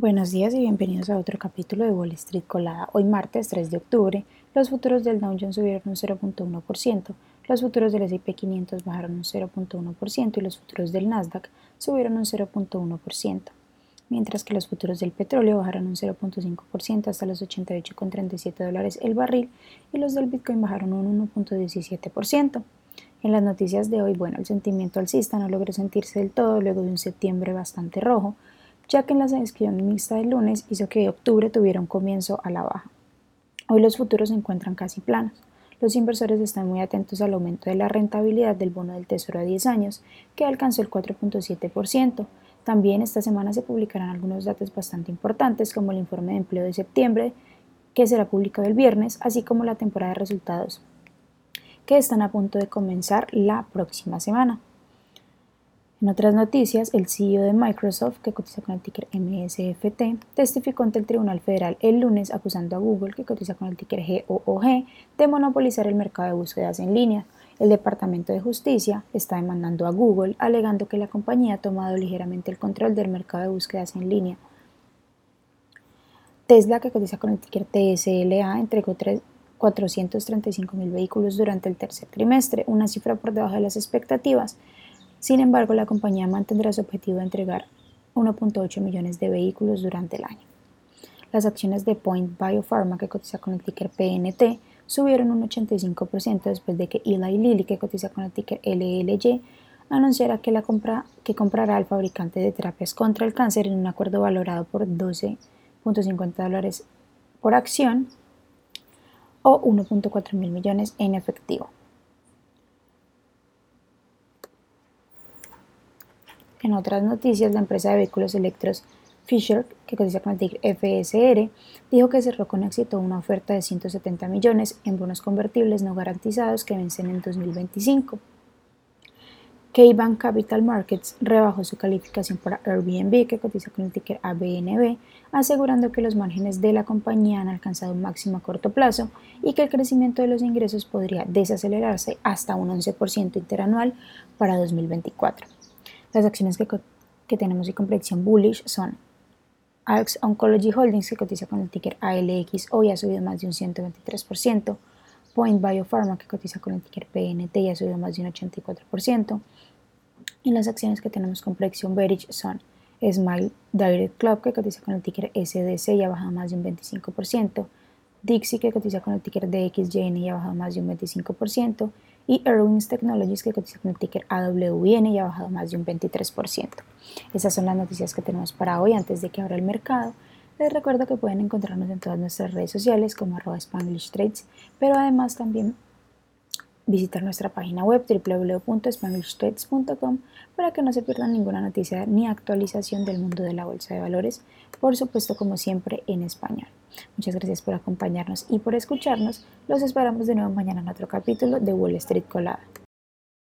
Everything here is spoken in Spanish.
Buenos días y bienvenidos a otro capítulo de Wall Street Colada. Hoy martes 3 de octubre, los futuros del Dow Jones subieron un 0.1%, los futuros del S&P 500 bajaron un 0.1% y los futuros del Nasdaq subieron un 0.1%, mientras que los futuros del petróleo bajaron un 0.5% hasta los 88,37 dólares el barril y los del Bitcoin bajaron un 1.17%. En las noticias de hoy, bueno, el sentimiento alcista no logró sentirse del todo luego de un septiembre bastante rojo, ya que en la sesión mixta del lunes hizo que octubre tuviera un comienzo a la baja. Hoy los futuros se encuentran casi planos. Los inversores están muy atentos al aumento de la rentabilidad del bono del Tesoro a 10 años, que alcanzó el 4.7%. También esta semana se publicarán algunos datos bastante importantes, como el informe de empleo de septiembre, que será publicado el viernes, así como la temporada de resultados, que están a punto de comenzar la próxima semana. En otras noticias, el CEO de Microsoft, que cotiza con el ticker MSFT, testificó ante el Tribunal Federal el lunes acusando a Google, que cotiza con el ticker GOOG, de monopolizar el mercado de búsquedas en línea. El Departamento de Justicia está demandando a Google, alegando que la compañía ha tomado ligeramente el control del mercado de búsquedas en línea. Tesla, que cotiza con el ticker TSLA, entregó 435 mil vehículos durante el tercer trimestre, una cifra por debajo de las expectativas. Sin embargo, la compañía mantendrá su objetivo de entregar 1.8 millones de vehículos durante el año. Las acciones de Point Biopharma, que cotiza con el ticker PNT, subieron un 85% después de que Eli Lilly, que cotiza con el ticker LLY, anunciara que, la compra, que comprará al fabricante de terapias contra el cáncer en un acuerdo valorado por 12.50 dólares por acción o 1.4 mil millones en efectivo. En otras noticias, la empresa de vehículos eléctricos Fisher, que cotiza con el ticker FSR, dijo que cerró con éxito una oferta de 170 millones en bonos convertibles no garantizados que vencen en 2025. K-Bank Capital Markets rebajó su calificación para Airbnb, que cotiza con el ticker ABNB, asegurando que los márgenes de la compañía han alcanzado un máximo a corto plazo y que el crecimiento de los ingresos podría desacelerarse hasta un 11% interanual para 2024. Las acciones que, tenemos de complexión bullish son ALX Oncology Holdings, que cotiza con el ticker ALX, hoy ha subido más de un 123%. Point Biopharma, que cotiza con el ticker PNT, y ha subido más de un 84%. Y las acciones que tenemos complexión bearish son Smile Direct Club, que cotiza con el ticker SDC y ha bajado más de un 25%. Dixie, que cotiza con el ticker DXJN y ha bajado más de un 25% y Erwins Technologies que cotiza con el ticker AWN y ha bajado más de un 23%. Esas son las noticias que tenemos para hoy antes de que abra el mercado. Les recuerdo que pueden encontrarnos en todas nuestras redes sociales como arroba Spanglish Trades, pero además también visitar nuestra página web www.spanglishtrades.com para que no se pierdan ninguna noticia ni actualización del mundo de la bolsa de valores, por supuesto como siempre en español. Muchas gracias por acompañarnos y por escucharnos. Los esperamos de nuevo mañana en otro capítulo de Wall Street Colada.